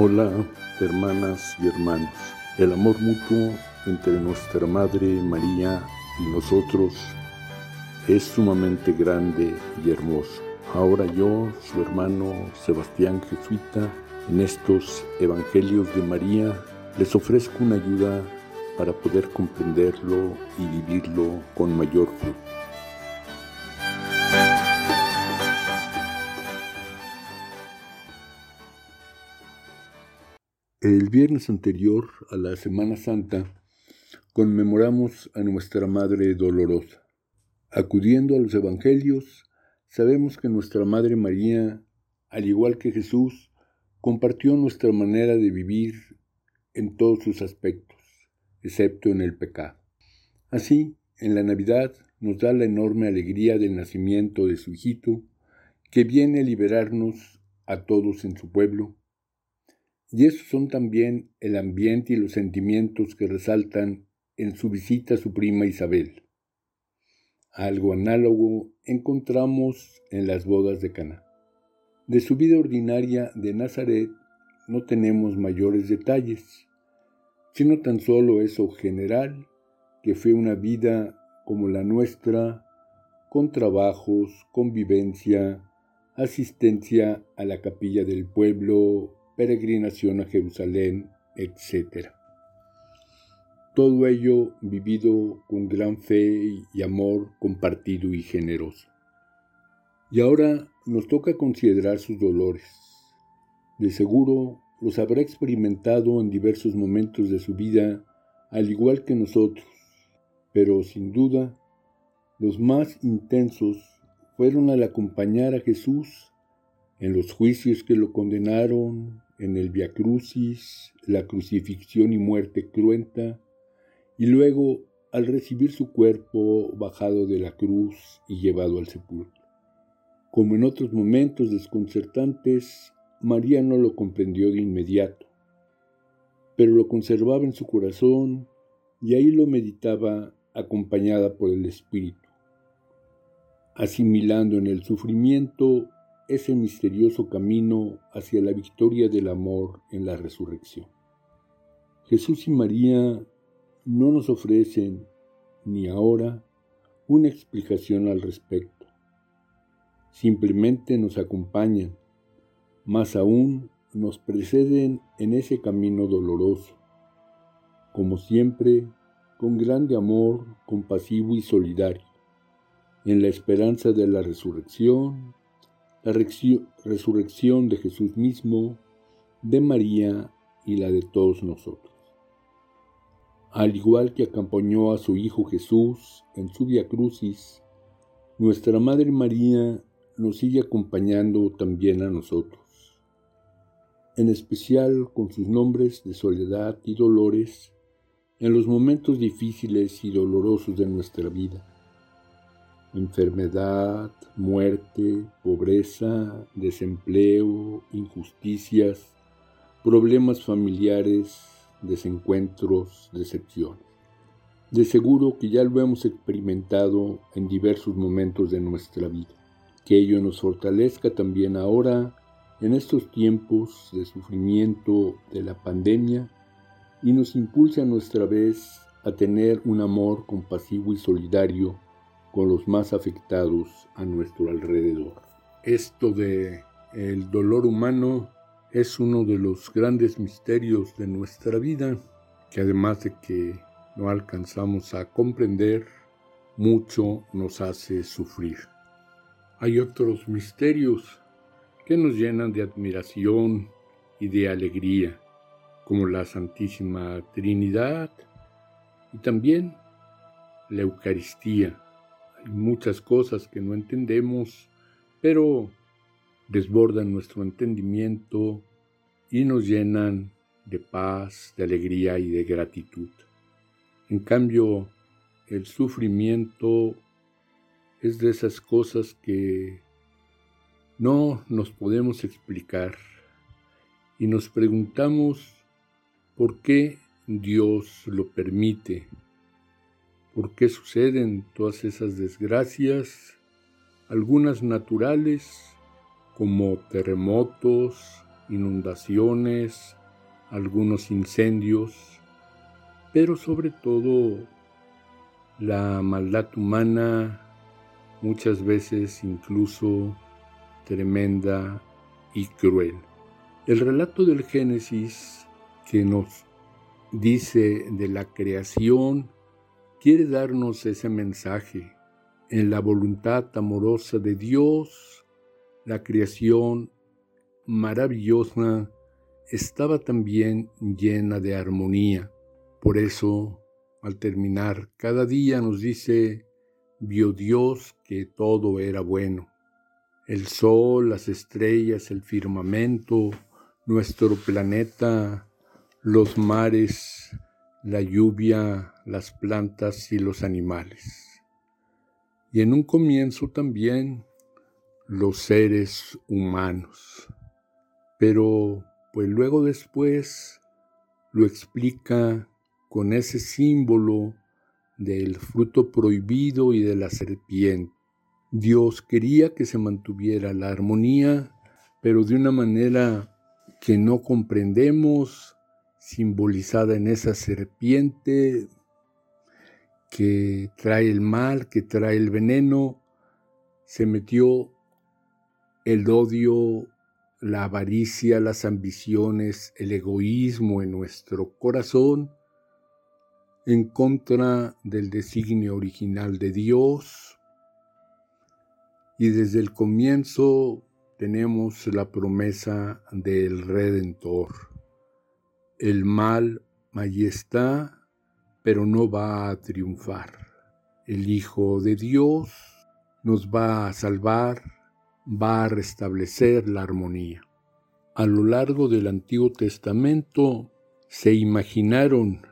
Hola, hermanas y hermanos. El amor mutuo entre nuestra Madre María y nosotros es sumamente grande y hermoso. Ahora yo, su hermano Sebastián Jesuita, en estos Evangelios de María, les ofrezco una ayuda para poder comprenderlo y vivirlo con mayor fruto. El viernes anterior a la Semana Santa conmemoramos a nuestra Madre Dolorosa. Acudiendo a los Evangelios, sabemos que nuestra Madre María, al igual que Jesús, compartió nuestra manera de vivir en todos sus aspectos, excepto en el pecado. Así, en la Navidad nos da la enorme alegría del nacimiento de su hijito, que viene a liberarnos a todos en su pueblo y esos son también el ambiente y los sentimientos que resaltan en su visita a su prima Isabel. Algo análogo encontramos en las bodas de Cana. De su vida ordinaria de Nazaret no tenemos mayores detalles, sino tan solo eso general, que fue una vida como la nuestra, con trabajos, convivencia, asistencia a la capilla del pueblo, peregrinación a Jerusalén, etc. Todo ello vivido con gran fe y amor compartido y generoso. Y ahora nos toca considerar sus dolores. De seguro los habrá experimentado en diversos momentos de su vida, al igual que nosotros, pero sin duda los más intensos fueron al acompañar a Jesús en los juicios que lo condenaron, en el Via Crucis, la crucifixión y muerte cruenta, y luego al recibir su cuerpo bajado de la cruz y llevado al sepulcro. Como en otros momentos desconcertantes, María no lo comprendió de inmediato, pero lo conservaba en su corazón y ahí lo meditaba acompañada por el Espíritu, asimilando en el sufrimiento ese misterioso camino hacia la victoria del amor en la resurrección. Jesús y María no nos ofrecen, ni ahora, una explicación al respecto. Simplemente nos acompañan, más aún nos preceden en ese camino doloroso, como siempre, con grande amor, compasivo y solidario, en la esperanza de la resurrección la resurrección de Jesús mismo, de María y la de todos nosotros. Al igual que acompañó a su Hijo Jesús en su Via Crucis, nuestra Madre María nos sigue acompañando también a nosotros, en especial con sus nombres de soledad y dolores en los momentos difíciles y dolorosos de nuestra vida enfermedad, muerte, pobreza, desempleo, injusticias, problemas familiares, desencuentros, decepciones. De seguro que ya lo hemos experimentado en diversos momentos de nuestra vida. Que ello nos fortalezca también ahora en estos tiempos de sufrimiento de la pandemia y nos impulse a nuestra vez a tener un amor compasivo y solidario con los más afectados a nuestro alrededor. Esto de el dolor humano es uno de los grandes misterios de nuestra vida, que además de que no alcanzamos a comprender, mucho nos hace sufrir. Hay otros misterios que nos llenan de admiración y de alegría, como la Santísima Trinidad y también la Eucaristía, muchas cosas que no entendemos, pero desbordan nuestro entendimiento y nos llenan de paz, de alegría y de gratitud. En cambio, el sufrimiento es de esas cosas que no nos podemos explicar y nos preguntamos por qué Dios lo permite por qué suceden todas esas desgracias, algunas naturales como terremotos, inundaciones, algunos incendios, pero sobre todo la maldad humana, muchas veces incluso tremenda y cruel. El relato del Génesis que nos dice de la creación quiere darnos ese mensaje. En la voluntad amorosa de Dios, la creación maravillosa estaba también llena de armonía. Por eso, al terminar cada día nos dice, vio Dios que todo era bueno. El sol, las estrellas, el firmamento, nuestro planeta, los mares, la lluvia, las plantas y los animales. Y en un comienzo también los seres humanos. Pero pues luego después lo explica con ese símbolo del fruto prohibido y de la serpiente. Dios quería que se mantuviera la armonía, pero de una manera que no comprendemos, simbolizada en esa serpiente que trae el mal, que trae el veneno, se metió el odio, la avaricia, las ambiciones, el egoísmo en nuestro corazón en contra del designio original de Dios. Y desde el comienzo tenemos la promesa del Redentor. El mal allí está, pero no va a triunfar. El Hijo de Dios nos va a salvar va a restablecer la armonía. A lo largo del Antiguo Testamento se imaginaron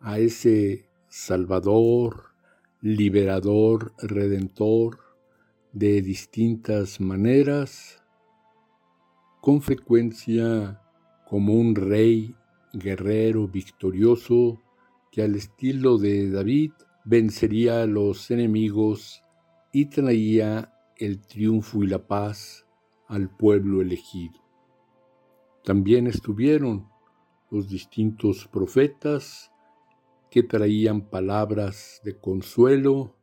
a ese Salvador, liberador, redentor, de distintas maneras, con frecuencia como un rey guerrero victorioso que al estilo de David vencería a los enemigos y traía el triunfo y la paz al pueblo elegido. También estuvieron los distintos profetas que traían palabras de consuelo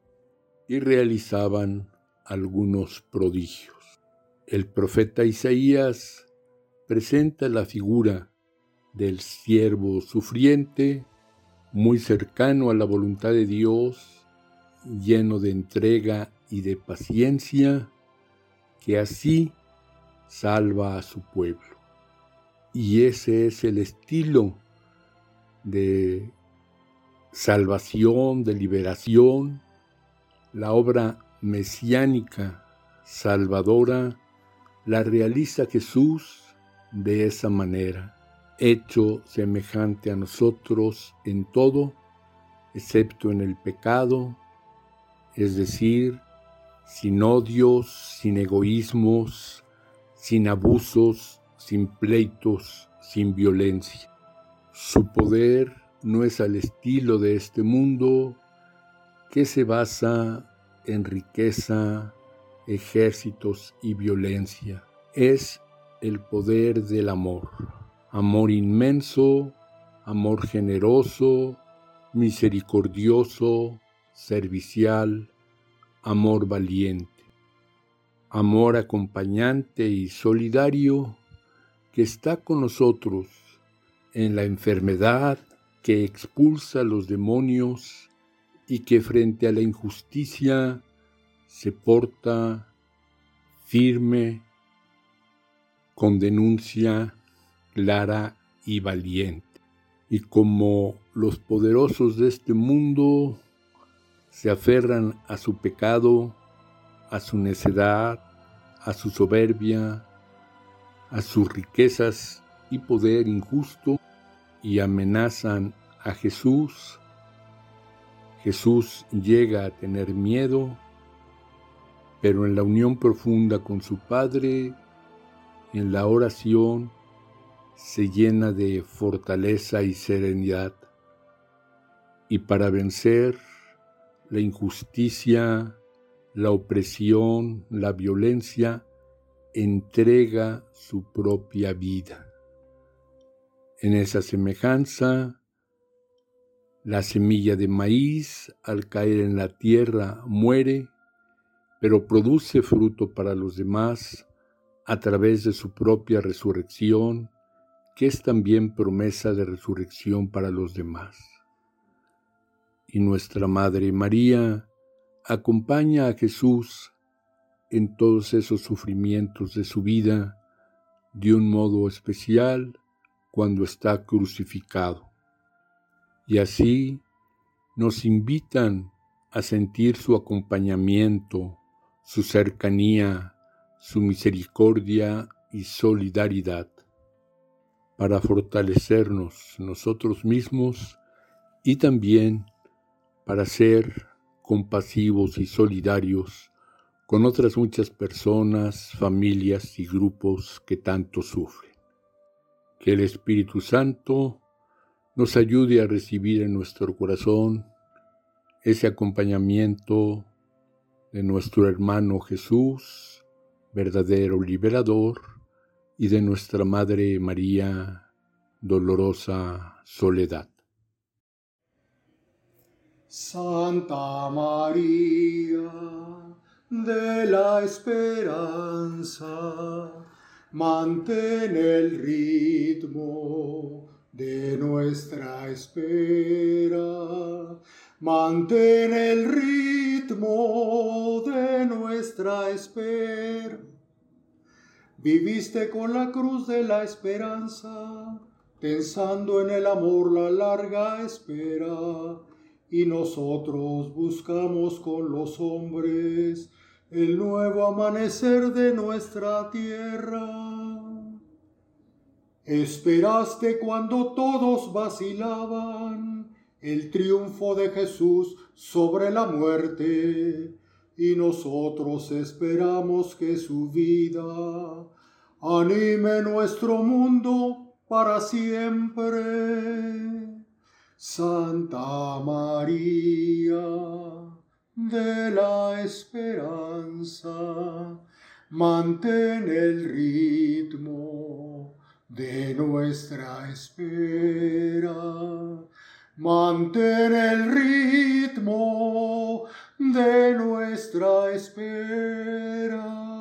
y realizaban algunos prodigios. El profeta Isaías presenta la figura del siervo sufriente, muy cercano a la voluntad de Dios, lleno de entrega y de paciencia, que así salva a su pueblo. Y ese es el estilo de salvación, de liberación, la obra mesiánica, salvadora, la realiza Jesús de esa manera, hecho semejante a nosotros en todo, excepto en el pecado, es decir, sin odios, sin egoísmos, sin abusos, sin pleitos, sin violencia. Su poder no es al estilo de este mundo que se basa en riqueza, ejércitos y violencia. Es el poder del amor. Amor inmenso, amor generoso, misericordioso, servicial, amor valiente, amor acompañante y solidario que está con nosotros en la enfermedad, que expulsa los demonios y que frente a la injusticia se porta firme, con denuncia clara y valiente. Y como los poderosos de este mundo se aferran a su pecado, a su necedad, a su soberbia, a sus riquezas y poder injusto y amenazan a Jesús. Jesús llega a tener miedo, pero en la unión profunda con su Padre, en la oración, se llena de fortaleza y serenidad. Y para vencer la injusticia, la opresión, la violencia, entrega su propia vida. En esa semejanza, la semilla de maíz al caer en la tierra muere, pero produce fruto para los demás a través de su propia resurrección, que es también promesa de resurrección para los demás. Y nuestra Madre María acompaña a Jesús en todos esos sufrimientos de su vida de un modo especial cuando está crucificado. Y así nos invitan a sentir su acompañamiento, su cercanía, su misericordia y solidaridad para fortalecernos nosotros mismos y también para ser compasivos y solidarios con otras muchas personas, familias y grupos que tanto sufren. Que el Espíritu Santo nos ayude a recibir en nuestro corazón ese acompañamiento de nuestro hermano Jesús, verdadero liberador, y de nuestra Madre María, dolorosa soledad. Santa María de la esperanza, mantén el ritmo de nuestra espera, mantén el ritmo de nuestra espera. Viviste con la cruz de la esperanza, pensando en el amor la larga espera y nosotros buscamos con los hombres el nuevo amanecer de nuestra tierra. Esperaste cuando todos vacilaban el triunfo de Jesús sobre la muerte y nosotros esperamos que su vida anime nuestro mundo para siempre. Santa María de la esperanza, mantén el ritmo de nuestra espera. Mantén el ritmo de nuestra espera.